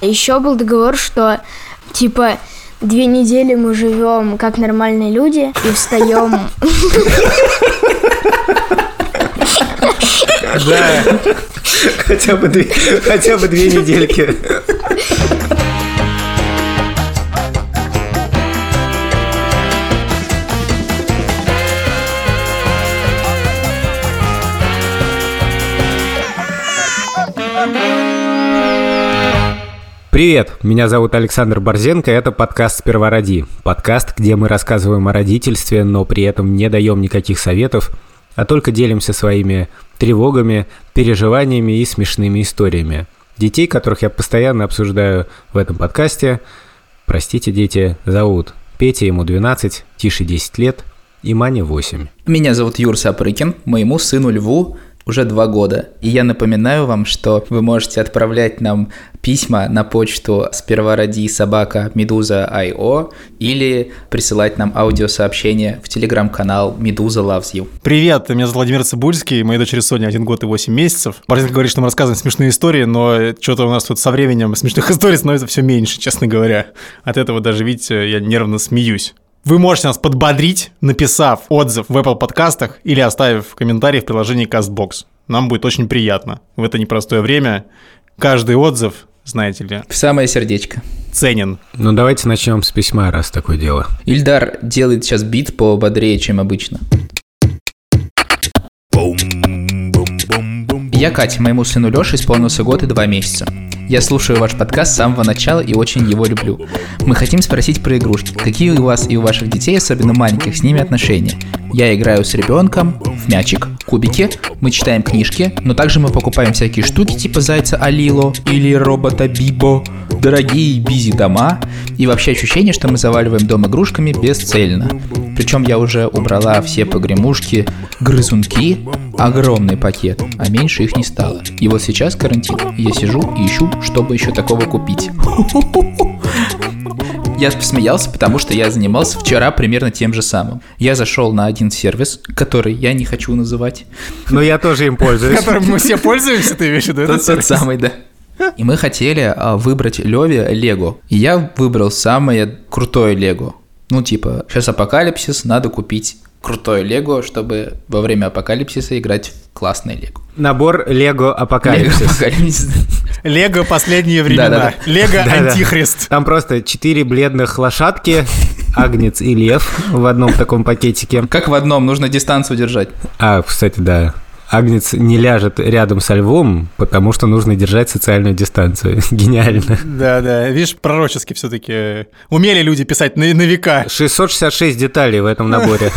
Еще был договор, что типа две недели мы живем как нормальные люди и встаем. Да. Хотя бы две, хотя бы две недельки. Привет, меня зовут Александр Борзенко, это подкаст «Сперва роди». Подкаст, где мы рассказываем о родительстве, но при этом не даем никаких советов, а только делимся своими тревогами, переживаниями и смешными историями. Детей, которых я постоянно обсуждаю в этом подкасте, простите, дети, зовут Петя, ему 12, Тише 10 лет и Мане 8. Меня зовут Юр Сапрыкин, моему сыну Льву уже два года. И я напоминаю вам, что вы можете отправлять нам письма на почту сперва ради собака медуза.io или присылать нам аудиосообщения в телеграм-канал Медуза Loves You. Привет, меня зовут Владимир Цибульский, моей дочери Соня один год и 8 месяцев. Борзенко говорит, что мы рассказываем смешные истории, но что-то у нас тут со временем смешных историй становится все меньше, честно говоря. От этого даже, видите, я нервно смеюсь. Вы можете нас подбодрить, написав отзыв в Apple подкастах или оставив комментарий в приложении CastBox. Нам будет очень приятно. В это непростое время каждый отзыв, знаете ли, В самое сердечко. ценен. Ну давайте начнем с письма, раз такое дело. Ильдар делает сейчас бит пободрее, чем обычно. Я Катя, моему сыну Лёше исполнился год и два месяца. Я слушаю ваш подкаст с самого начала и очень его люблю. Мы хотим спросить про игрушки. Какие у вас и у ваших детей, особенно маленьких, с ними отношения? Я играю с ребенком в мячик, кубики, мы читаем книжки, но также мы покупаем всякие штуки типа зайца Алило или робота Бибо, дорогие бизи дома, и вообще ощущение, что мы заваливаем дом игрушками бесцельно. Причем я уже убрала все погремушки, грызунки, огромный пакет, а меньше их не стало. И вот сейчас карантин, я сижу и ищу, чтобы еще такого купить. Я посмеялся, потому что я занимался вчера примерно тем же самым. Я зашел на один сервис, который я не хочу называть. Но я тоже им пользуюсь. Которым мы все пользуемся, ты имеешь в виду? Тот, самый, да. И мы хотели а, выбрать Леве Лего. И я выбрал самое крутое Лего. Ну, типа, сейчас апокалипсис, надо купить крутое Лего, чтобы во время апокалипсиса играть в классное Лего. Набор Лего Апокалипсис. Лего последние времена. Лего антихрист. Там просто четыре бледных лошадки, агнец и лев в одном таком пакетике. Как в одном, нужно дистанцию держать. А, кстати, да. Агнец не ляжет рядом со львом, потому что нужно держать социальную дистанцию. Гениально. Да, да. Видишь, пророчески все-таки умели люди писать на, на века. 666 деталей в этом наборе.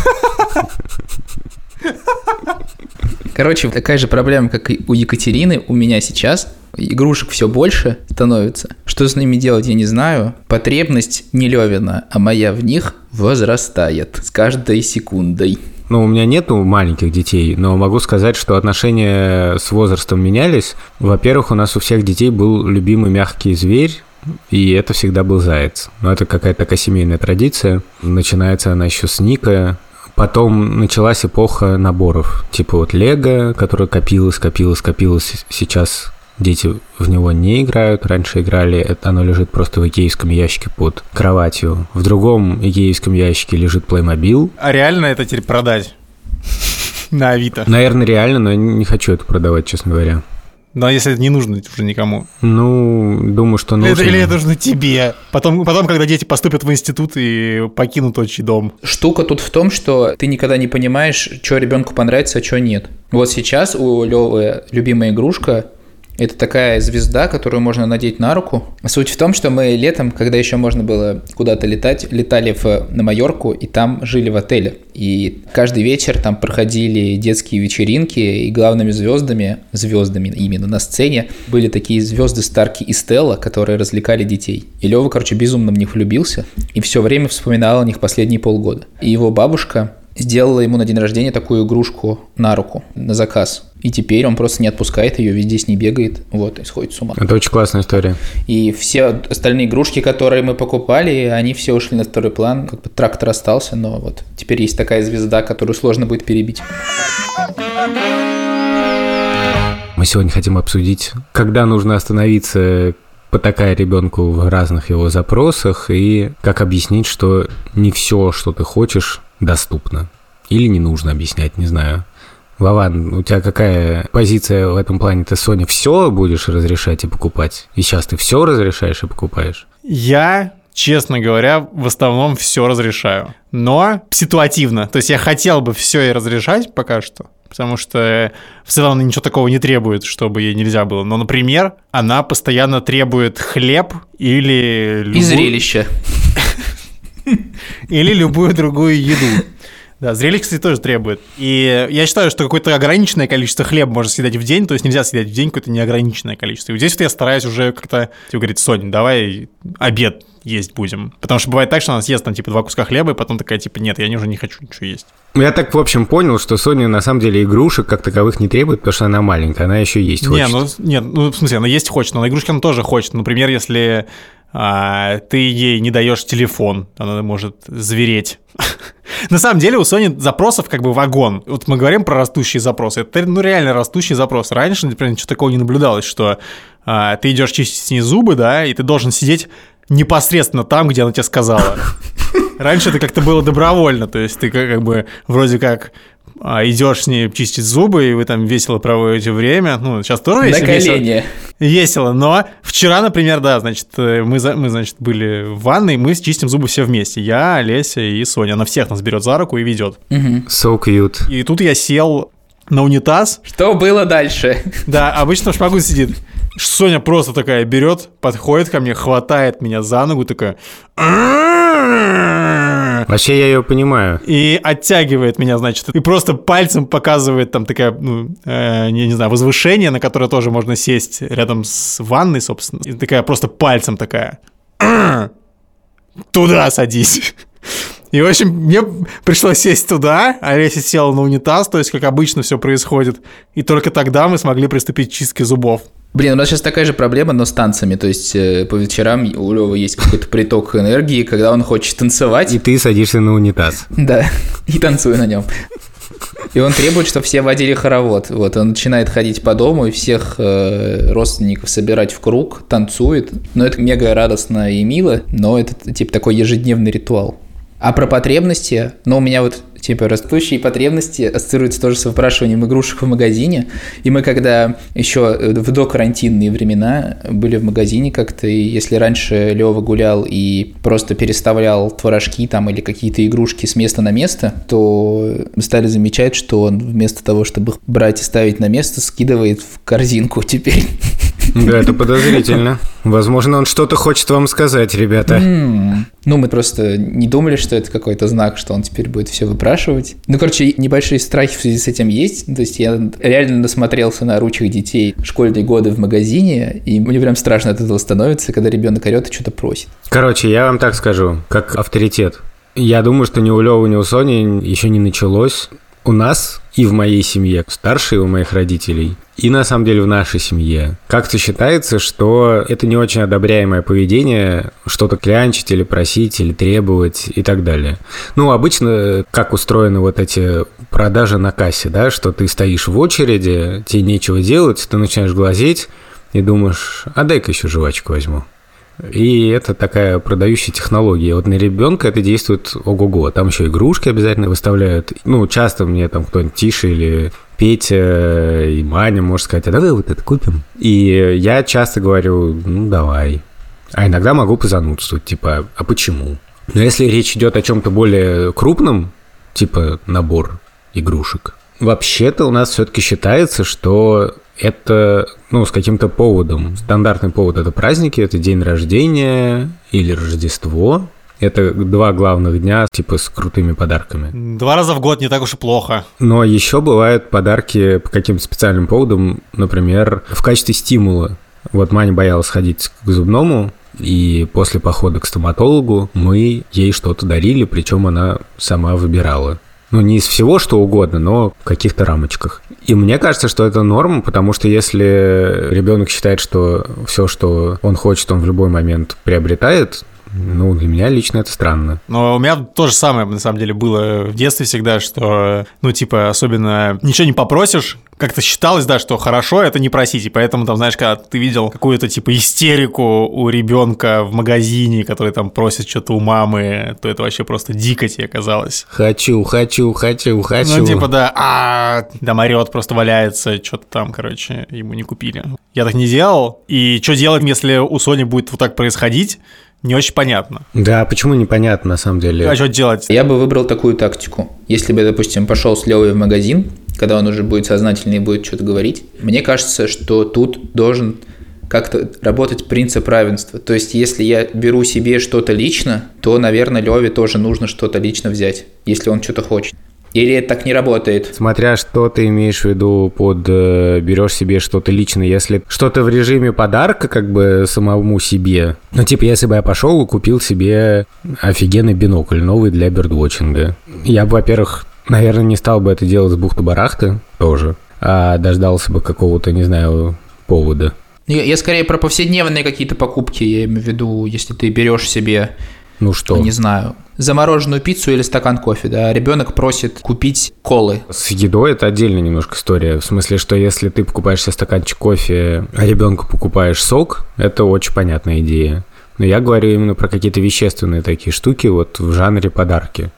Короче, такая же проблема, как и у Екатерины, у меня сейчас. Игрушек все больше становится. Что с ними делать, я не знаю. Потребность не Левина, а моя в них возрастает с каждой секундой. Ну, у меня нету маленьких детей, но могу сказать, что отношения с возрастом менялись. Во-первых, у нас у всех детей был любимый мягкий зверь, и это всегда был заяц. Но это какая-то такая семейная традиция. Начинается она еще с Ника. Потом началась эпоха наборов. Типа вот Лего, которое копилось, копилось, копилось. Сейчас дети в него не играют. Раньше играли, это оно лежит просто в икеевском ящике под кроватью. В другом икеевском ящике лежит Playmobil. А реально это теперь продать? На Авито. Наверное, реально, но я не хочу это продавать, честно говоря. Но если это не нужно уже никому. Ну, думаю, что Или нужно. это, или это нужно тебе. Потом, потом, когда дети поступят в институт и покинут отчий дом. Штука тут в том, что ты никогда не понимаешь, что ребенку понравится, а что нет. Вот сейчас у Левы любимая игрушка это такая звезда, которую можно надеть на руку. Суть в том, что мы летом, когда еще можно было куда-то летать, летали в, на Майорку и там жили в отеле. И каждый вечер там проходили детские вечеринки, и главными звездами, звездами именно на сцене, были такие звезды Старки и Стелла, которые развлекали детей. И Лева, короче, безумно в них влюбился и все время вспоминал о них последние полгода. И его бабушка сделала ему на день рождения такую игрушку на руку, на заказ. И теперь он просто не отпускает ее, везде с ней бегает, вот, и сходит с ума. Это очень классная история. И все остальные игрушки, которые мы покупали, они все ушли на второй план. Как бы трактор остался, но вот теперь есть такая звезда, которую сложно будет перебить. Мы сегодня хотим обсудить, когда нужно остановиться потакая ребенку в разных его запросах и как объяснить, что не все, что ты хочешь, доступно. Или не нужно объяснять, не знаю. Вован, у тебя какая позиция в этом плане? Ты, Соня, все будешь разрешать и покупать? И сейчас ты все разрешаешь и покупаешь? Я честно говоря, в основном все разрешаю. Но ситуативно. То есть я хотел бы все и разрешать пока что, потому что в целом она ничего такого не требует, чтобы ей нельзя было. Но, например, она постоянно требует хлеб или... И зрелище. Или любую другую еду. Да, зрелище, кстати, тоже требует. И я считаю, что какое-то ограниченное количество хлеба можно съедать в день, то есть нельзя съедать в день какое-то неограниченное количество. И вот здесь вот я стараюсь уже как-то, типа, говорит, Соня, давай обед есть будем. Потому что бывает так, что она съест там, типа, два куска хлеба, и потом такая, типа, нет, я уже не хочу ничего есть. Я так, в общем, понял, что Соня на самом деле игрушек как таковых не требует, потому что она маленькая, она еще есть хочет. Не, ну, нет, ну, в смысле, она есть хочет, но на игрушки она тоже хочет. Например, если а, ты ей не даешь телефон, она может звереть. На самом деле у Sony запросов как бы вагон. Вот мы говорим про растущие запросы. Это ну реально растущий запрос. Раньше, например, ничего такого не наблюдалось, что а, ты идешь чистить с ней зубы, да, и ты должен сидеть непосредственно там, где она тебе сказала. Раньше это как-то было добровольно, то есть ты как бы вроде как а, идешь с ней чистить зубы, и вы там весело проводите время. Ну, сейчас тоже весело. Весело, весело, но вчера, например, да, значит, мы, мы, значит, были в ванной, мы чистим зубы все вместе. Я, Олеся и Соня. Она всех нас берет за руку и ведет. Угу. So cute. И тут я сел на унитаз. Что было дальше? Да, обычно шпагу сидит. Соня просто такая берет, подходит ко мне, хватает меня за ногу, такая... Вообще я ее понимаю. И оттягивает меня, значит, и просто пальцем показывает там такая, ну, э, не, не знаю, возвышение, на которое тоже можно сесть рядом с ванной, собственно. И такая просто пальцем такая. Туда садись. И, в общем, мне пришлось сесть туда, а Олеся села на унитаз, то есть, как обычно все происходит. И только тогда мы смогли приступить к чистке зубов. Блин, у нас сейчас такая же проблема, но с танцами. То есть э, по вечерам у Лёвы есть какой-то приток энергии, когда он хочет танцевать. И ты садишься на унитаз. Да, и танцую на нем. И он требует, чтобы все водили хоровод. Вот, он начинает ходить по дому и всех э, родственников собирать в круг, танцует. Но это мега радостно и мило, но это типа такой ежедневный ритуал. А про потребности, ну, у меня вот типа растущие потребности ассоциируются тоже с выпрашиванием игрушек в магазине. И мы когда еще в докарантинные времена были в магазине как-то, и если раньше Лева гулял и просто переставлял творожки там или какие-то игрушки с места на место, то стали замечать, что он вместо того, чтобы брать и ставить на место, скидывает в корзинку теперь. Да, это подозрительно. Возможно, он что-то хочет вам сказать, ребята. Mm. Ну, мы просто не думали, что это какой-то знак, что он теперь будет все выпрашивать. Ну, короче, небольшие страхи в связи с этим есть. То есть я реально насмотрелся на ручек детей школьные годы в магазине, и мне прям страшно от этого становится, когда ребенок орет и что-то просит. Короче, я вам так скажу, как авторитет. Я думаю, что ни у Лёвы, ни у Сони еще не началось у нас и в моей семье, старшие у моих родителей, и на самом деле в нашей семье. Как-то считается, что это не очень одобряемое поведение, что-то клянчить или просить, или требовать и так далее. Ну, обычно, как устроены вот эти продажи на кассе, да, что ты стоишь в очереди, тебе нечего делать, ты начинаешь глазеть и думаешь, а дай-ка еще жвачку возьму. И это такая продающая технология. Вот на ребенка это действует ого-го. Там еще игрушки обязательно выставляют. Ну, часто мне там кто-нибудь Тише или Петя и Маня может сказать, а давай вот это купим. И я часто говорю, ну, давай. А иногда могу позанудствовать, типа, а почему? Но если речь идет о чем-то более крупном, типа набор игрушек, вообще-то у нас все-таки считается, что это, ну, с каким-то поводом. Стандартный повод – это праздники, это день рождения или Рождество. Это два главных дня, типа, с крутыми подарками. Два раза в год не так уж и плохо. Но еще бывают подарки по каким-то специальным поводам, например, в качестве стимула. Вот Маня боялась ходить к зубному, и после похода к стоматологу мы ей что-то дарили, причем она сама выбирала. Ну, не из всего, что угодно, но в каких-то рамочках. И мне кажется, что это норм, потому что если ребенок считает, что все, что он хочет, он в любой момент приобретает, ну, для меня лично это странно. Но у меня то же самое, на самом деле, было в детстве всегда, что, ну, типа, особенно ничего не попросишь, как-то считалось, да, что хорошо это не просить, и поэтому там, знаешь, когда ты видел какую-то типа истерику у ребенка в магазине, который там просит что-то у мамы, то это вообще просто дико тебе казалось. Хочу, хочу, хочу, хочу. Ну, типа, да, а да, орет, просто валяется, что-то там, короче, ему не купили. Я так не делал, и что делать, если у Сони будет вот так происходить, не очень понятно. Да, почему непонятно на самом деле? А что делать? Я бы выбрал такую тактику. Если бы, допустим, пошел с Левой в магазин, когда он уже будет сознательный и будет что-то говорить, мне кажется, что тут должен как-то работать принцип равенства. То есть, если я беру себе что-то лично, то, наверное, Леве тоже нужно что-то лично взять, если он что-то хочет. Или это так не работает? Смотря что ты имеешь в виду под э, берешь себе что-то личное. Если что-то в режиме подарка, как бы самому себе. Ну, типа, если бы я пошел и купил себе офигенный бинокль, новый для бердвотчинга. Я бы, во-первых, наверное, не стал бы это делать с бухты-барахты тоже, а дождался бы какого-то, не знаю, повода. Я, я скорее про повседневные какие-то покупки, я имею в виду, если ты берешь себе ну что? Не знаю. Замороженную пиццу или стакан кофе, да. Ребенок просит купить колы. С едой это отдельная немножко история. В смысле, что если ты покупаешь себе стаканчик кофе, а ребенку покупаешь сок, это очень понятная идея. Но я говорю именно про какие-то вещественные такие штуки вот в жанре подарки.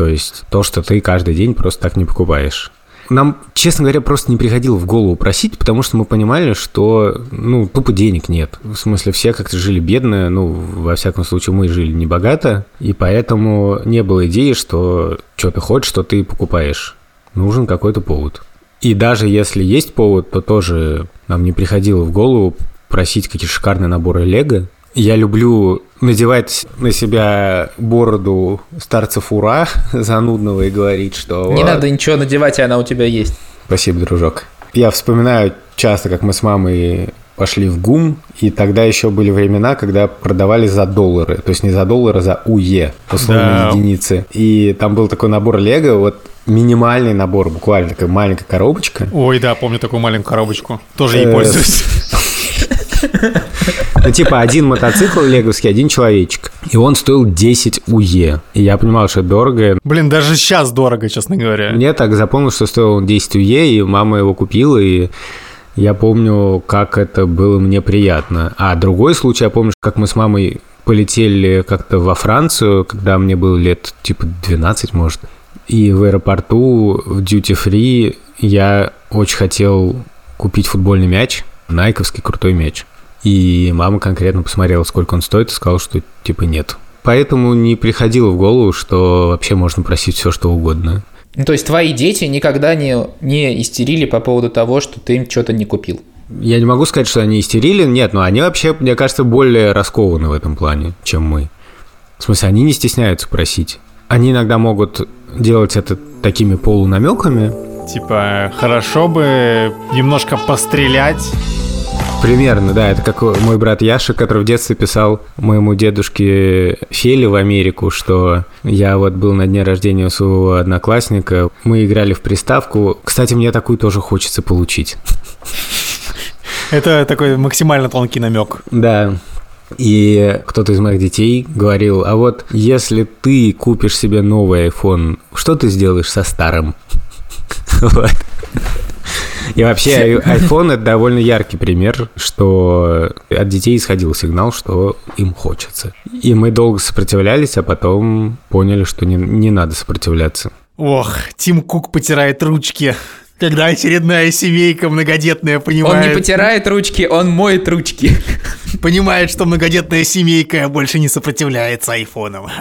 То есть то, что ты каждый день просто так не покупаешь. Нам, честно говоря, просто не приходило в голову просить, потому что мы понимали, что, ну, тупо денег нет. В смысле, все как-то жили бедно, ну, во всяком случае, мы жили не богато, и поэтому не было идеи, что что ты хочешь, что ты покупаешь. Нужен какой-то повод. И даже если есть повод, то тоже нам не приходило в голову просить какие-то шикарные наборы Лего, я люблю надевать на себя бороду старцев ура занудного и говорить, что... Не надо ничего надевать, и она у тебя есть. Спасибо, дружок. Я вспоминаю часто, как мы с мамой пошли в ГУМ, и тогда еще были времена, когда продавали за доллары, то есть не за доллары, а за УЕ, условно да. единицы. И там был такой набор Лего, вот минимальный набор, буквально такая маленькая коробочка. Ой, да, помню такую маленькую коробочку. Тоже ей э, пользуюсь. Ну, типа, один мотоцикл леговский, один человечек. И он стоил 10 УЕ. И я понимал, что дорого. Блин, даже сейчас дорого, честно говоря. Мне так запомнил, что стоил он 10 УЕ, и мама его купила, и я помню, как это было мне приятно. А другой случай, я помню, как мы с мамой полетели как-то во Францию, когда мне было лет типа 12, может. И в аэропорту в Duty Free я очень хотел купить футбольный мяч, найковский крутой мяч. И мама конкретно посмотрела, сколько он стоит, и сказала, что типа нет. Поэтому не приходило в голову, что вообще можно просить все, что угодно. Ну, то есть твои дети никогда не, не истерили по поводу того, что ты им что-то не купил? Я не могу сказать, что они истерили, нет, но они вообще, мне кажется, более раскованы в этом плане, чем мы. В смысле, они не стесняются просить. Они иногда могут делать это такими полунамеками. Типа, хорошо бы немножко пострелять Примерно, да. Это как мой брат Яша, который в детстве писал моему дедушке Феле в Америку, что я вот был на дне рождения у своего одноклассника, мы играли в приставку. Кстати, мне такую тоже хочется получить. Это такой максимально тонкий намек. Да. И кто-то из моих детей говорил, а вот если ты купишь себе новый iPhone, что ты сделаешь со старым? Вот. И вообще iPhone это довольно яркий пример, что от детей исходил сигнал, что им хочется. И мы долго сопротивлялись, а потом поняли, что не, не надо сопротивляться. Ох, Тим Кук потирает ручки. Когда очередная семейка многодетная понимает... Он не потирает ручки, он моет ручки. Понимает, что многодетная семейка больше не сопротивляется айфонам.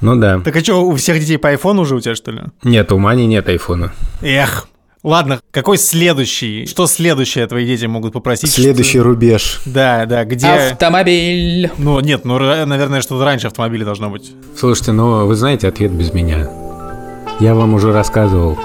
Ну да. Так а что, у всех детей по айфону уже у тебя, что ли? Нет, у Мани нет айфона. Эх, Ладно, какой следующий? Что следующее твои дети могут попросить? Следующий что... рубеж. Да, да, где... Автомобиль. Ну, нет, ну, наверное, что-то раньше автомобиля должно быть. Слушайте, ну, вы знаете ответ без меня. Я вам уже рассказывал.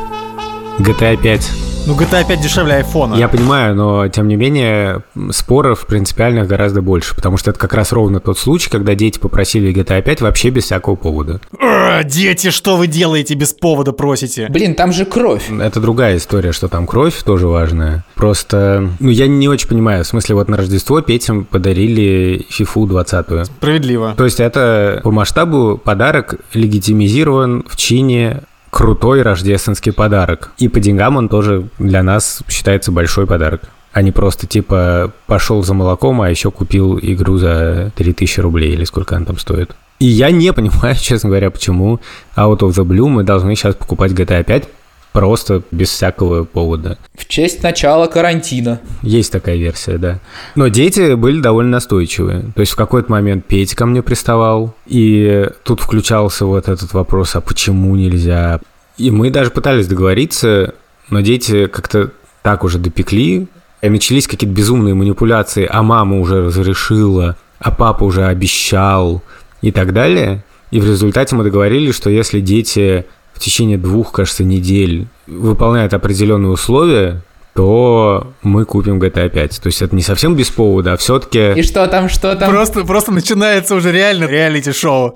GTA 5 ну, GTA 5 дешевле айфона. Я понимаю, но, тем не менее, споров принципиальных гораздо больше, потому что это как раз ровно тот случай, когда дети попросили GTA 5 вообще без всякого повода. А, дети, что вы делаете без повода просите? Блин, там же кровь. Это другая история, что там кровь тоже важная. Просто, ну, я не очень понимаю, в смысле, вот на Рождество Петям подарили FIFA 20 Справедливо. То есть это по масштабу подарок легитимизирован в чине крутой рождественский подарок. И по деньгам он тоже для нас считается большой подарок. А не просто типа пошел за молоком, а еще купил игру за 3000 рублей или сколько она там стоит. И я не понимаю, честно говоря, почему Out of the Blue мы должны сейчас покупать GTA 5 просто без всякого повода. В честь начала карантина. Есть такая версия, да. Но дети были довольно настойчивые. То есть в какой-то момент Петя ко мне приставал, и тут включался вот этот вопрос, а почему нельзя? И мы даже пытались договориться, но дети как-то так уже допекли, и начались какие-то безумные манипуляции, а мама уже разрешила, а папа уже обещал и так далее. И в результате мы договорились, что если дети в течение двух, кажется, недель выполняют определенные условия, то мы купим GTA 5. То есть это не совсем без повода, а все-таки... И что там, что там? Просто, просто начинается уже реально реалити-шоу.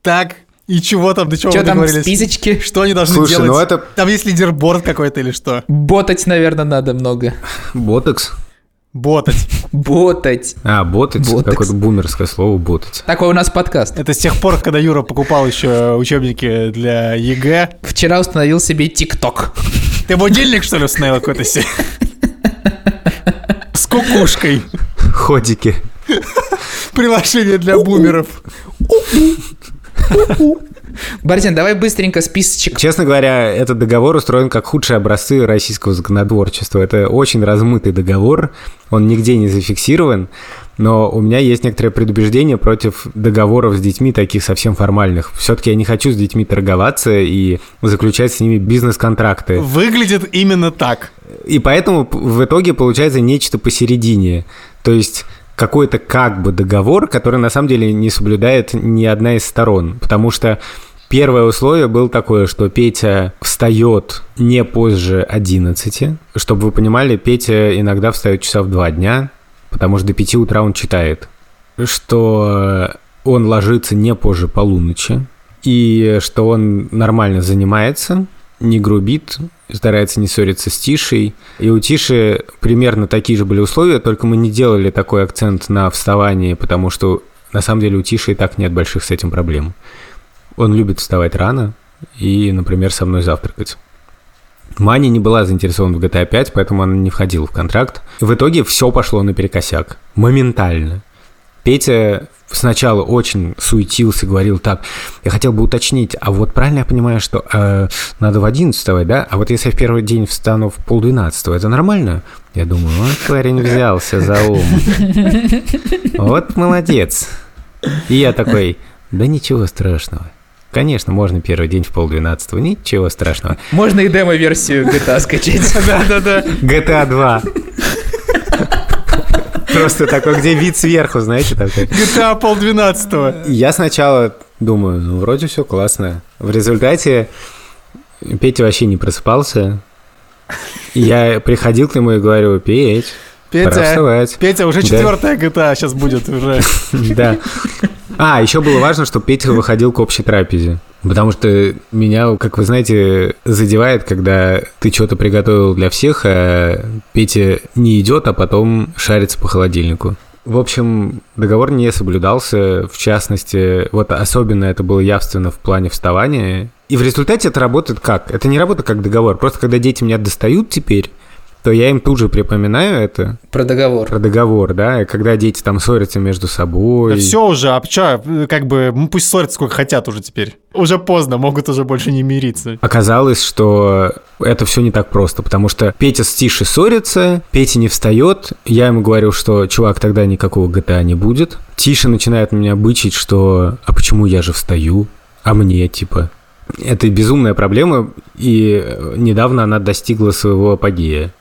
Так, и чего там, до чего Что вы там договорились? списочке? Что они должны Слушай, делать? ну это Там есть leaderboard какой-то или что? Ботать, наверное, надо много. ботекс. Ботать. Ботать. А, ботекс. Ботекс. Какое-то бумерское слово ботать. Такой у нас подкаст. Это с тех пор, когда Юра покупал еще учебники для ЕГЭ. Вчера установил себе ТикТок. Ты будильник, что ли, установил какой-то себе? С кукушкой. Ходики. Приложение для бумеров. Борзин, давай быстренько списочек. Честно говоря, этот договор устроен как худшие образцы российского законотворчества. Это очень размытый договор, он нигде не зафиксирован, но у меня есть некоторое предубеждение против договоров с детьми, таких совсем формальных. Все-таки я не хочу с детьми торговаться и заключать с ними бизнес-контракты. Выглядит именно так. И поэтому в итоге получается нечто посередине. То есть какой-то как бы договор, который на самом деле не соблюдает ни одна из сторон. Потому что первое условие было такое, что Петя встает не позже 11. Чтобы вы понимали, Петя иногда встает часа в 2 дня, потому что до 5 утра он читает. Что он ложится не позже полуночи. И что он нормально занимается, не грубит, старается не ссориться с Тишей. И у Тиши примерно такие же были условия, только мы не делали такой акцент на вставании, потому что на самом деле у Тиши и так нет больших с этим проблем. Он любит вставать рано и, например, со мной завтракать. Маня не была заинтересована в GTA 5, поэтому она не входила в контракт. В итоге все пошло наперекосяк. Моментально. Петя сначала очень суетился, говорил так, я хотел бы уточнить, а вот правильно я понимаю, что э, надо в 11 вставать, да? А вот если я в первый день встану в полдвенадцатого, это нормально? Я думаю, вот парень взялся за ум. Вот молодец. И я такой, да ничего страшного. Конечно, можно первый день в полдвенадцатого, ничего страшного. Можно и демо-версию GTA скачать. Да-да-да. GTA 2. Просто такой, где вид сверху, знаете, такой. GTA полдвенадцатого. Я сначала думаю, ну, вроде все классно. В результате Петя вообще не просыпался. Я приходил к нему и говорю, Петь, пора Петя, вставать. Петя, уже Да. четвертая GTA сейчас будет уже. Да. А, еще было важно, что Петя выходил к общей трапезе. Потому что меня, как вы знаете, задевает, когда ты что-то приготовил для всех, а Петя не идет, а потом шарится по холодильнику. В общем, договор не соблюдался, в частности, вот особенно это было явственно в плане вставания. И в результате это работает как? Это не работает как договор, просто когда дети меня достают теперь, то я им тут же припоминаю это, Про договор. про договор, да, и когда дети там ссорятся между собой. все уже, а чё, как бы, ну, пусть ссорятся сколько хотят уже теперь. Уже поздно, могут уже больше не мириться. Оказалось, что это все не так просто, потому что Петя с Тишей ссорится, Петя не встает, я ему говорю, что, чувак, тогда никакого GTA не будет. Тиша начинает меня бычить, что, а почему я же встаю, а мне, типа. Это безумная проблема, и недавно она достигла своего апогея,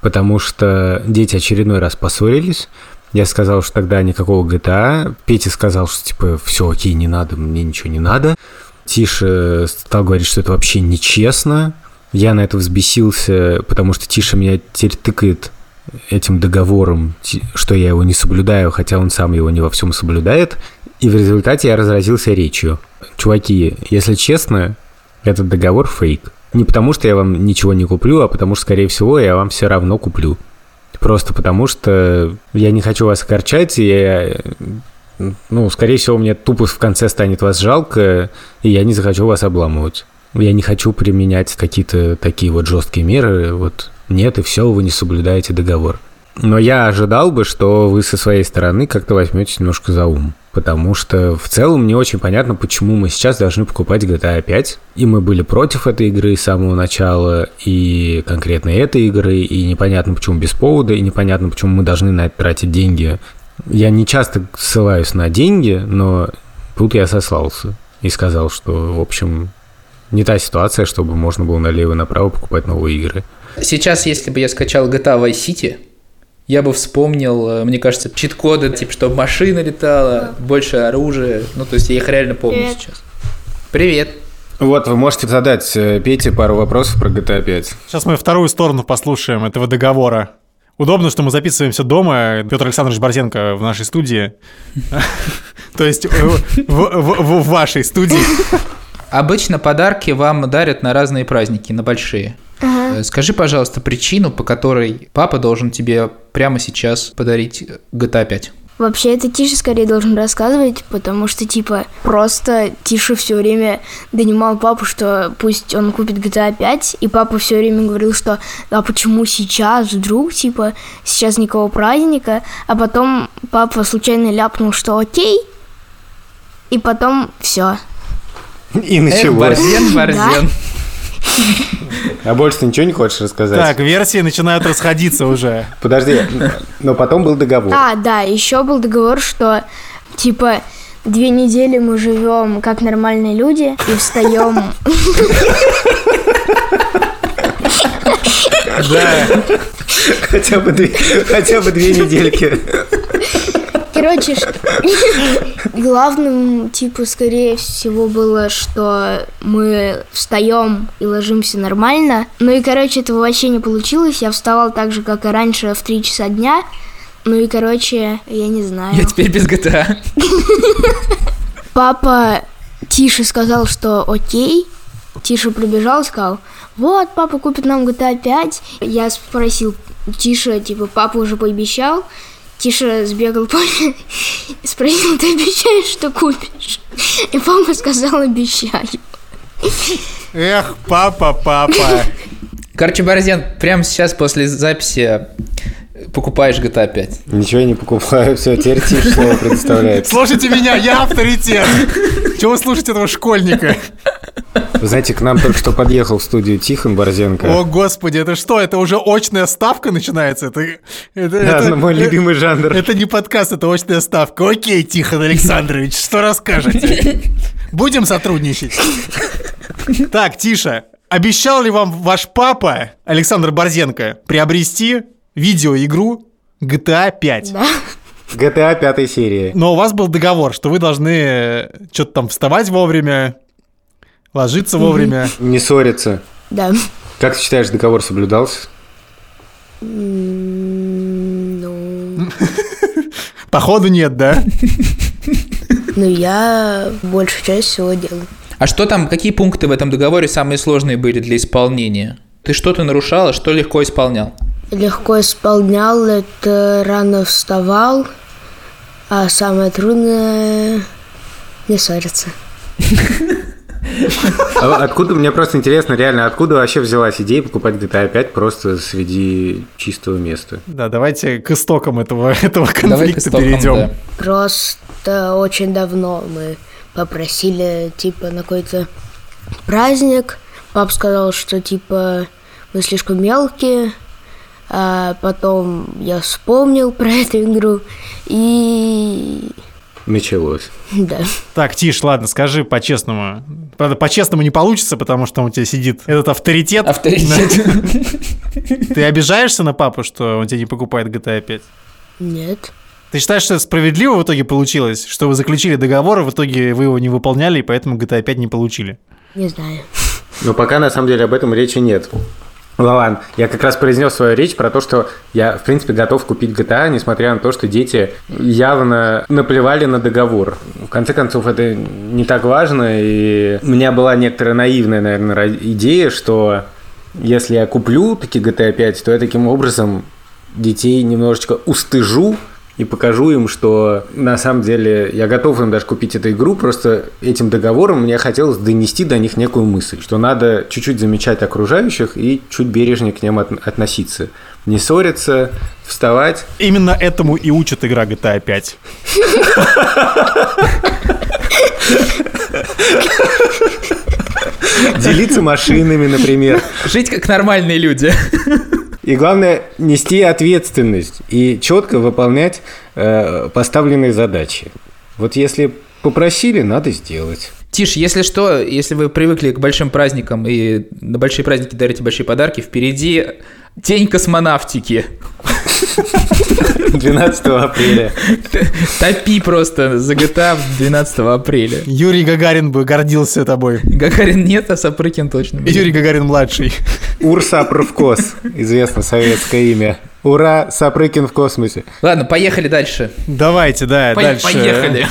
потому что дети очередной раз поссорились, я сказал, что тогда никакого GTA. Петя сказал, что типа все окей, не надо, мне ничего не надо. Тиша стал говорить, что это вообще нечестно. Я на это взбесился, потому что Тиша меня теперь тыкает этим договором, что я его не соблюдаю, хотя он сам его не во всем соблюдает. И в результате я разразился речью. Чуваки, если честно, этот договор фейк. Не потому, что я вам ничего не куплю, а потому что, скорее всего, я вам все равно куплю. Просто потому что я не хочу вас огорчать, и я, ну, скорее всего, мне тупо в конце станет вас жалко, и я не захочу вас обламывать. я не хочу применять какие-то такие вот жесткие меры, вот нет, и все, вы не соблюдаете договор. Но я ожидал бы, что вы со своей стороны как-то возьметесь немножко за ум. Потому что в целом не очень понятно, почему мы сейчас должны покупать GTA 5. И мы были против этой игры с самого начала, и конкретно этой игры, и непонятно, почему без повода, и непонятно, почему мы должны на это тратить деньги. Я не часто ссылаюсь на деньги, но тут я сослался и сказал, что, в общем, не та ситуация, чтобы можно было налево и направо покупать новые игры. Сейчас, если бы я скачал GTA Vice City, я бы вспомнил, э, мне кажется, чит-коды, типа, чтобы машина летала, больше оружия. Ну, то есть я их реально помню Привет. сейчас. Привет. Вот, вы можете задать э, Пете пару вопросов про GTA 5. Сейчас мы вторую сторону послушаем этого договора. Удобно, что мы записываемся дома. Петр Александрович Борзенко в нашей студии. То есть в- в вашей студии. Обычно подарки вам дарят на разные праздники, на большие. Э, Скажи, пожалуйста, причину, по которой папа должен тебе прямо сейчас подарить GTA 5. Вообще, это Тиша скорее должен рассказывать, потому что, типа, просто Тиша все время донимал папу, что пусть он купит GTA 5, и папа все время говорил, что а почему сейчас вдруг, типа, сейчас никакого праздника, а потом папа случайно ляпнул, что окей, и потом все. И Эх, началось. Борзен, Борзен. А больше ты ничего не хочешь рассказать? Так, версии начинают расходиться уже. Подожди, но потом был договор. А, да, еще был договор, что, типа, две недели мы живем как нормальные люди и встаем Да. Хотя бы две, хотя бы две недельки. Короче, главным, типа, скорее всего, было, что мы встаем и ложимся нормально. Ну и, короче, этого вообще не получилось. Я вставал так же, как и раньше, в 3 часа дня. Ну и, короче, я не знаю. Я теперь без GTA. Папа Тише сказал, что окей. Тише прибежал сказал, вот, папа купит нам GTA 5. Я спросил Тише, типа, папа уже пообещал. Тише сбегал папе и спросил, ты обещаешь, что купишь? И папа сказал, обещаю. Эх, папа, папа. Короче, Борзен, прямо сейчас после записи покупаешь GTA 5. Ничего я не покупаю, все, теперь Тиш слово предоставляет. Слушайте меня, я авторитет. Чего вы слушаете этого школьника? Вы знаете, к нам только что подъехал в студию Тихон Борзенко. О, господи, это что? Это уже очная ставка начинается? Это, это, Да, это- мой любимый жанр. Это не подкаст, это очная ставка. Окей, Тихон Александрович, что расскажете? Будем сотрудничать? Так, Тиша, обещал ли вам ваш папа, Александр Борзенко, приобрести видеоигру GTA 5? Да. GTA пятой серии. Но у вас был договор, что вы должны что-то там вставать вовремя, ложиться вовремя. Не ссориться. Да. Как ты считаешь, договор соблюдался? Ну, Походу нет, да? ну я большую часть всего делаю. А что там, какие пункты в этом договоре самые сложные были для исполнения? Ты что-то нарушал, а что легко исполнял? Легко исполнял, это рано вставал, а самое трудное не ссориться. А откуда, мне просто интересно, реально, откуда вообще взялась идея покупать GTA 5 просто среди чистого места? Да, давайте к истокам этого, этого конфликта истокам, перейдем. да. Просто очень давно мы попросили, типа, на какой-то праздник. Пап сказал, что, типа, мы слишком мелкие. А потом я вспомнил про эту игру. И... Началось. Да. Так, Тиш, ладно, скажи по-честному. Правда, по-честному не получится, потому что у тебя сидит этот авторитет. Авторитет. Ты обижаешься на папу, что он тебе не покупает GTA 5? Нет. Ты считаешь, что это справедливо в итоге получилось? Что вы заключили договор, а в итоге вы его не выполняли, и поэтому GTA 5 не получили? Не знаю. Но пока на самом деле об этом речи нет. Лаван, я как раз произнес свою речь про то, что я, в принципе, готов купить GTA, несмотря на то, что дети явно наплевали на договор. В конце концов, это не так важно, и у меня была некоторая наивная, наверное, идея, что если я куплю таки GTA 5, то я таким образом детей немножечко устыжу и покажу им, что на самом деле я готов им даже купить эту игру, просто этим договором мне хотелось донести до них некую мысль, что надо чуть-чуть замечать окружающих и чуть бережнее к ним от- относиться. Не ссориться, вставать. Именно этому и учит игра GTA 5. Делиться машинами, например. Жить как нормальные люди. И главное, нести ответственность и четко выполнять э, поставленные задачи. Вот если попросили, надо сделать. Тиш, если что, если вы привыкли к большим праздникам и на большие праздники дарите большие подарки, впереди День космонавтики. 12 апреля. Топи просто за GTA 12 апреля. Юрий Гагарин бы гордился тобой. Гагарин нет, а Сапрыкин точно. будет. Юрий Гагарин младший. Урсапровкос, известно советское имя. Ура, Сапрыкин в космосе. Ладно, поехали дальше. Давайте, да, По- дальше. Поехали.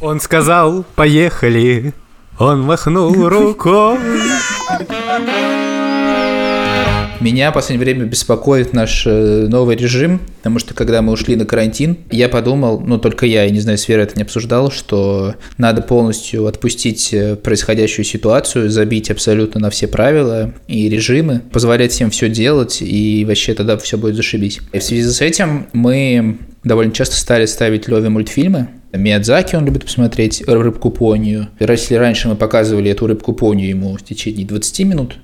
Он сказал, поехали. Он махнул рукой. Меня в последнее время беспокоит наш э, новый режим, потому что когда мы ушли на карантин, я подумал, ну только я, я не знаю, Сфера это не обсуждал, что надо полностью отпустить э, происходящую ситуацию, забить абсолютно на все правила и режимы, позволять всем все делать, и вообще тогда все будет зашибись. И в связи с этим мы довольно часто стали ставить Леве мультфильмы, Миядзаки он любит посмотреть, рыбку понию. Если раньше мы показывали эту рыбку понию ему в течение 20 минут,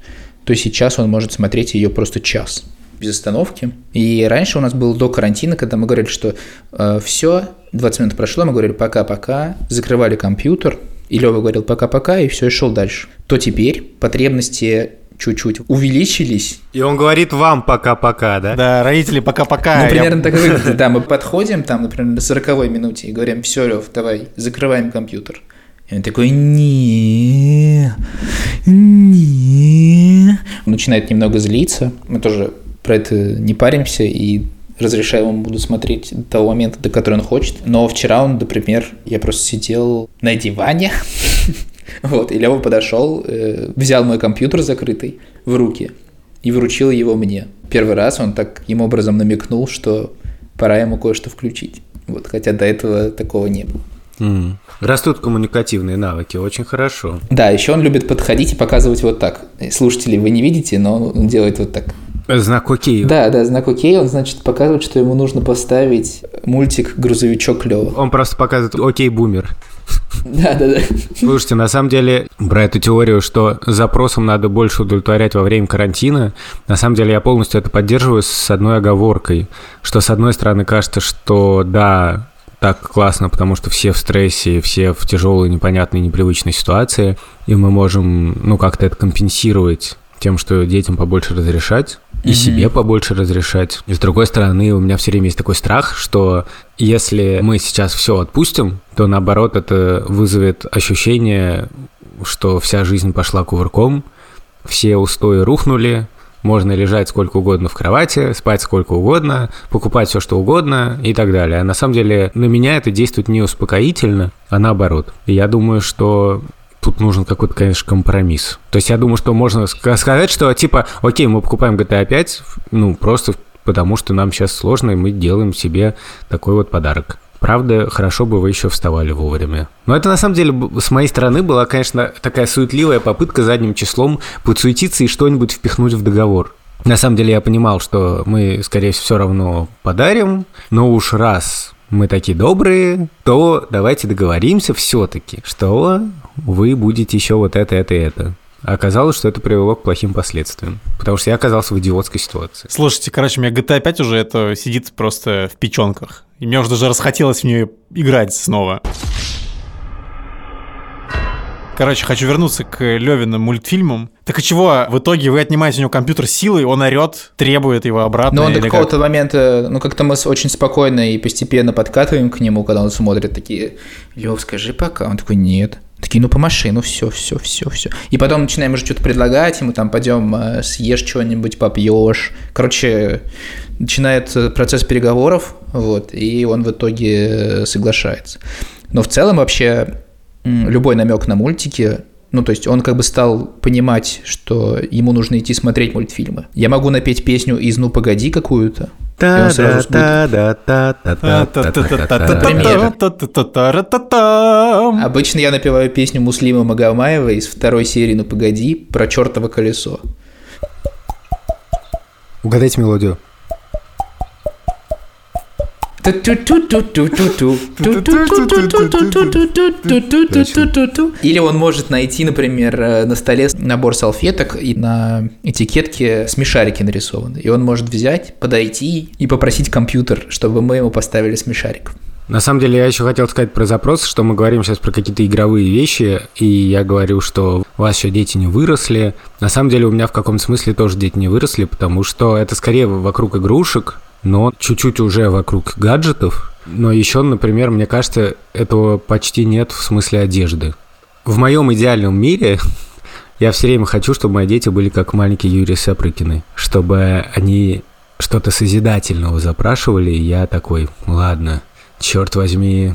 то сейчас он может смотреть ее просто час без остановки. И раньше у нас было до карантина, когда мы говорили, что все, 20 минут прошло, мы говорили пока-пока, закрывали компьютер, и Лева говорил пока-пока, и все, и шел дальше. То теперь потребности чуть-чуть увеличились. И он говорит вам пока-пока, да? Да, родители пока-пока. Ну, Я- примерно так и выглядит. Да, мы подходим там, например, на 40 минуте и говорим, все, Лев, давай, закрываем компьютер. И он такой, не, не. Он начинает немного злиться. Мы тоже про это не паримся и разрешаем ему буду смотреть до того момента, до которого он хочет. Но вчера он, например, я просто сидел на диване, вот, и Лева подошел, э, взял мой компьютер закрытый в руки и вручил его мне. Первый раз он так таким образом намекнул, что пора ему кое-что включить. Вот, хотя до этого такого не было. Растут коммуникативные навыки, очень хорошо. Да, еще он любит подходить и показывать вот так. Слушатели, вы не видите, но он делает вот так. Знак окей. Да, да, знак окей, он, значит, показывает, что ему нужно поставить мультик «Грузовичок Лева». Он просто показывает окей, бумер. Да, да, да. Слушайте, на самом деле, про эту теорию, что запросам надо больше удовлетворять во время карантина, на самом деле я полностью это поддерживаю с одной оговоркой, что с одной стороны кажется, что да, так классно, потому что все в стрессе, все в тяжелой, непонятной, непривычной ситуации, и мы можем, ну, как-то это компенсировать тем, что детям побольше разрешать, и Мгм. себе побольше разрешать. И с другой стороны, у меня все время есть такой страх, что если мы сейчас все отпустим, то наоборот это вызовет ощущение, что вся жизнь пошла кувырком, все устои рухнули, можно лежать сколько угодно в кровати, спать сколько угодно, покупать все что угодно и так далее. А на самом деле на меня это действует не успокоительно, а наоборот. И я думаю, что тут нужен какой-то, конечно, компромисс. То есть я думаю, что можно ска- сказать, что типа, окей, мы покупаем GTA 5, ну, просто потому что нам сейчас сложно, и мы делаем себе такой вот подарок. Правда, хорошо бы вы еще вставали вовремя. Но это на самом деле с моей стороны была, конечно, такая суетливая попытка задним числом подсуетиться и что-нибудь впихнуть в договор. На самом деле я понимал, что мы, скорее всего, все равно подарим, но уж раз мы такие добрые, то давайте договоримся все-таки, что вы будете еще вот это, это и это. А Оказалось, что это привело к плохим последствиям, потому что я оказался в идиотской ситуации. Слушайте, короче, у меня GTA 5 уже это сидит просто в печенках. И мне уже даже расхотелось в нее играть снова. Короче, хочу вернуться к Левиным мультфильмам. Так и чего? В итоге вы отнимаете у него компьютер силой, он орет, требует его обратно. Но он до или как? какого-то момента, ну как-то мы очень спокойно и постепенно подкатываем к нему, когда он смотрит такие, Лев, скажи пока. Он такой, нет. Такие, ну помаши, ну все, все, все, все. И потом начинаем уже что-то предлагать ему, там, пойдем э, съешь что-нибудь, попьешь. Короче, начинает процесс переговоров, вот, и он в итоге э, соглашается. Но в целом вообще любой намек на мультики, ну, то есть он как бы стал понимать, что ему нужно идти смотреть мультфильмы. Я могу напеть песню из «Ну, погоди» какую-то, Обычно я напеваю песню Муслима Магомаева из второй серии «Ну погоди» про чертово колесо. Угадайте мелодию. Или он может найти, например, на столе набор салфеток и на этикетке смешарики нарисованы. И он может взять, подойти и попросить компьютер, чтобы мы ему поставили смешарик. На самом деле, я еще хотел сказать про запрос, что мы говорим сейчас про какие-то игровые вещи, и я говорю, что у вас еще дети не выросли. На самом деле, у меня в каком-то смысле тоже дети не выросли, потому что это скорее вокруг игрушек, но чуть-чуть уже вокруг гаджетов. Но еще, например, мне кажется, этого почти нет в смысле одежды. В моем идеальном мире я все время хочу, чтобы мои дети были как маленькие Юрий Сапрыкины, чтобы они что-то созидательного запрашивали, и я такой, ладно, черт возьми,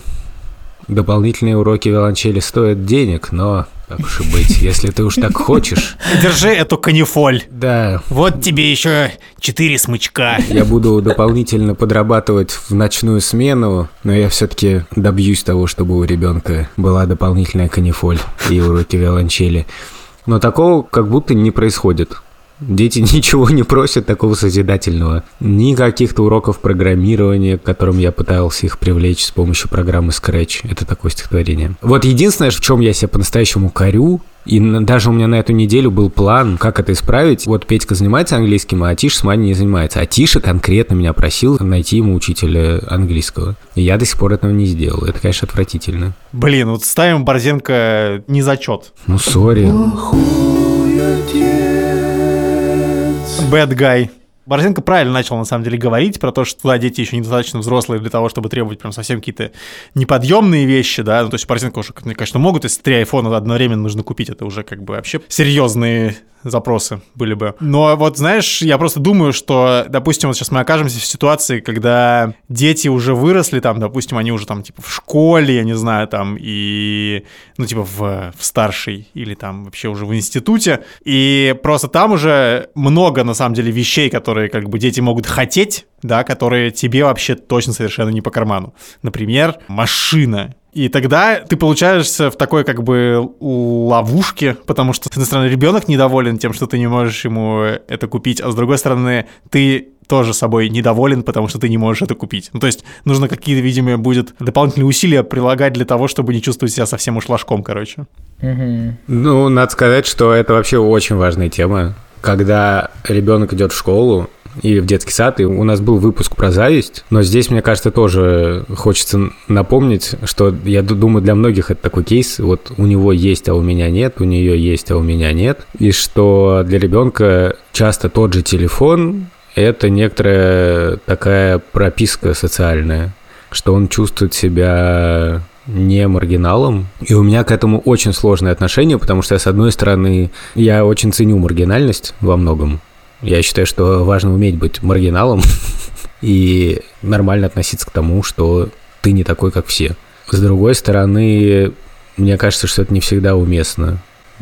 дополнительные уроки виолончели стоят денег, но так уж и быть, если ты уж так хочешь. Держи эту канифоль. Да. Вот тебе еще четыре смычка. Я буду дополнительно подрабатывать в ночную смену, но я все-таки добьюсь того, чтобы у ребенка была дополнительная канифоль и уроки виолончели. Но такого как будто не происходит. Дети ничего не просят такого созидательного. Ни каких-то уроков программирования, к которым я пытался их привлечь с помощью программы Scratch. Это такое стихотворение. Вот единственное, в чем я себя по-настоящему корю, и даже у меня на эту неделю был план, как это исправить. Вот Петька занимается английским, а Тиша с Маней не занимается. А Тиша конкретно меня просил найти ему учителя английского. И я до сих пор этого не сделал. Это, конечно, отвратительно. Блин, вот ставим Борзенко не зачет. Ну, сори. Bad guy. Борзенко правильно начал, на самом деле, говорить про то, что туда дети еще недостаточно взрослые для того, чтобы требовать прям совсем какие-то неподъемные вещи, да, ну, то есть Борзенко уже, конечно, могут, если три айфона одновременно нужно купить, это уже как бы вообще серьезные запросы были бы. Но вот, знаешь, я просто думаю, что, допустим, вот сейчас мы окажемся в ситуации, когда дети уже выросли, там, допустим, они уже там, типа, в школе, я не знаю, там, и, ну, типа, в, в старшей или там вообще уже в институте, и просто там уже много, на самом деле, вещей, которые, как бы, дети могут хотеть, да, которые тебе вообще точно совершенно не по карману. Например, машина и тогда ты получаешься в такой как бы ловушке, потому что, с одной стороны, ребенок недоволен тем, что ты не можешь ему это купить, а с другой стороны, ты тоже собой недоволен, потому что ты не можешь это купить. Ну, то есть нужно какие-то, видимо, будет дополнительные усилия прилагать для того, чтобы не чувствовать себя совсем уж ложком, короче. Ну, надо сказать, что это вообще очень важная тема. Когда ребенок идет в школу, и в детский сад, и у нас был выпуск про зависть, но здесь, мне кажется, тоже хочется напомнить, что я думаю, для многих это такой кейс, вот у него есть, а у меня нет, у нее есть, а у меня нет, и что для ребенка часто тот же телефон – это некоторая такая прописка социальная, что он чувствует себя не маргиналом. И у меня к этому очень сложное отношение, потому что, с одной стороны, я очень ценю маргинальность во многом. Я считаю, что важно уметь быть маргиналом и нормально относиться к тому, что ты не такой, как все. С другой стороны, мне кажется, что это не всегда уместно.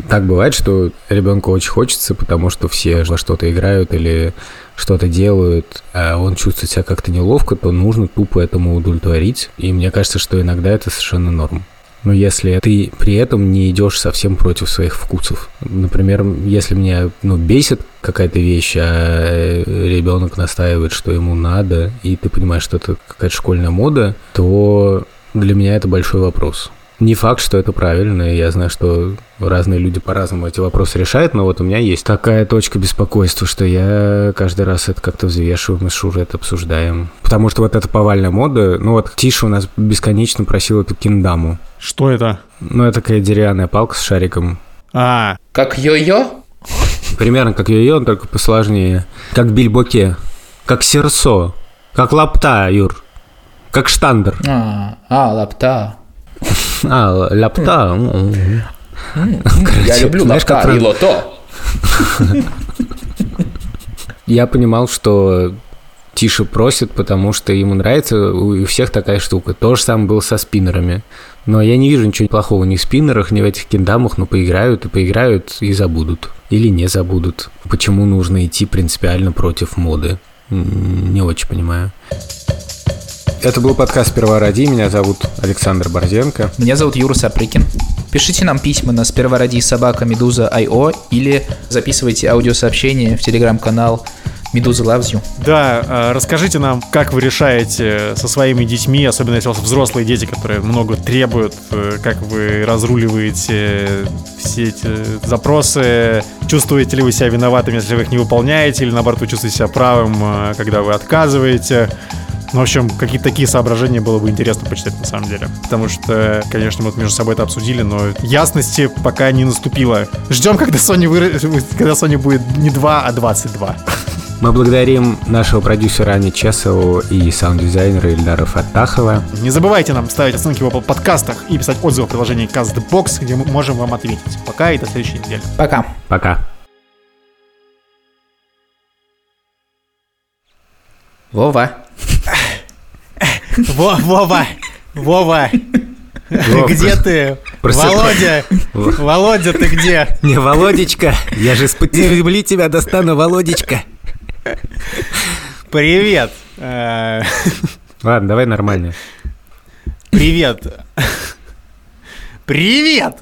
Так бывает, что ребенку очень хочется, потому что все во что-то играют или что-то делают, а он чувствует себя как-то неловко, то нужно тупо этому удовлетворить. И мне кажется, что иногда это совершенно норм. Но если ты при этом не идешь совсем против своих вкусов. Например, если меня ну, бесит какая-то вещь, а ребенок настаивает, что ему надо, и ты понимаешь, что это какая-то школьная мода, то для меня это большой вопрос. Не факт, что это правильно, я знаю, что разные люди по-разному эти вопросы решают, но вот у меня есть такая точка беспокойства, что я каждый раз это как-то взвешиваю, мы с Шурой это обсуждаем. Потому что вот эта повальная мода, ну вот Тиша у нас бесконечно просил эту киндаму. Что это? Ну, это такая деревянная палка с шариком. А, Как йо-йо? Примерно как йо-йо, только посложнее. Как бильбоке. Как серсо. Как лапта, Юр. Как штандер. А, а лапта. А, ляпта. м. Я люблю знаешь, лапта и лото. Я понимал, что Тиша просит, потому что ему нравится, у всех такая штука. То же самое было со спиннерами. Но я не вижу ничего плохого ни в спиннерах, ни в этих киндамах, но поиграют и поиграют и забудут. Или не забудут. Почему нужно идти принципиально против моды? Не очень понимаю. Это был подкаст «Сперва ради». Меня зовут Александр Борзенко. Меня зовут Юра Сапрыкин. Пишите нам письма на сперва ради собака медуза IO или записывайте аудиосообщение в телеграм-канал Медуза loves you. Да, а, расскажите нам, как вы решаете со своими детьми, особенно если у вас взрослые дети, которые много требуют, э, как вы разруливаете все эти запросы, чувствуете ли вы себя виноватым, если вы их не выполняете, или наоборот вы чувствуете себя правым, э, когда вы отказываете. Ну, в общем, какие-то такие соображения было бы интересно почитать на самом деле. Потому что, конечно, мы вот между собой это обсудили, но ясности пока не наступило. Ждем, когда Sony, вы... когда Sony будет не 2, а 22. Мы благодарим нашего продюсера Ани Чесову и саунд-дизайнера Ильдара Фаттахова. Не забывайте нам ставить оценки в Apple подкастах и писать отзывы в приложении CastBox, где мы можем вам ответить. Пока и до следующей недели. Пока. Пока. Вова. Вова! Вова! Где ты? Володя! Володя, ты где? Не, Володечка, я же с-под земли тебя достану, Володечка. Привет. Ладно, давай нормально. Привет. Привет.